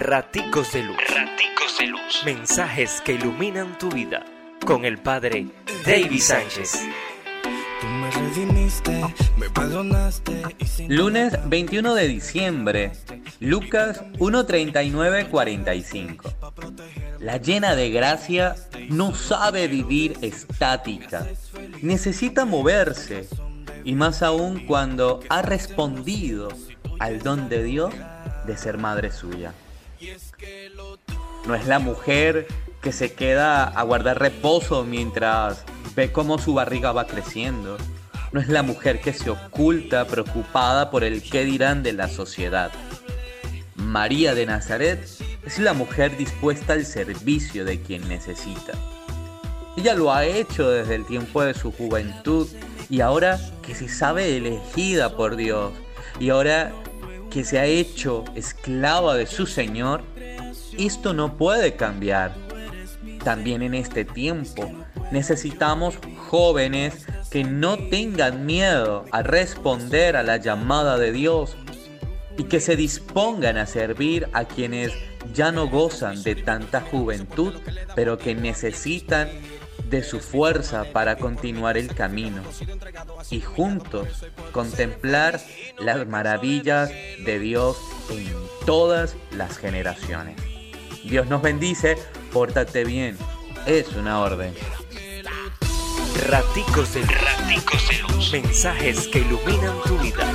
Raticos de Luz. Raticos de Luz. Mensajes que iluminan tu vida. Con el Padre David Sánchez. Lunes 21 de diciembre. Lucas 1.39.45. La llena de gracia no sabe vivir estática. Necesita moverse. Y más aún cuando ha respondido al don de Dios de ser madre suya. No es la mujer que se queda a guardar reposo mientras ve cómo su barriga va creciendo. No es la mujer que se oculta preocupada por el qué dirán de la sociedad. María de Nazaret es la mujer dispuesta al servicio de quien necesita. Ella lo ha hecho desde el tiempo de su juventud y ahora que se sabe elegida por Dios y ahora que se ha hecho esclava de su Señor, esto no puede cambiar. También en este tiempo necesitamos jóvenes que no tengan miedo a responder a la llamada de Dios y que se dispongan a servir a quienes ya no gozan de tanta juventud, pero que necesitan de su fuerza para continuar el camino y juntos contemplar las maravillas de Dios en todas las generaciones. Dios nos bendice, pórtate bien, es una orden. Raticos de Raticos de luz. Mensajes que iluminan tu vida.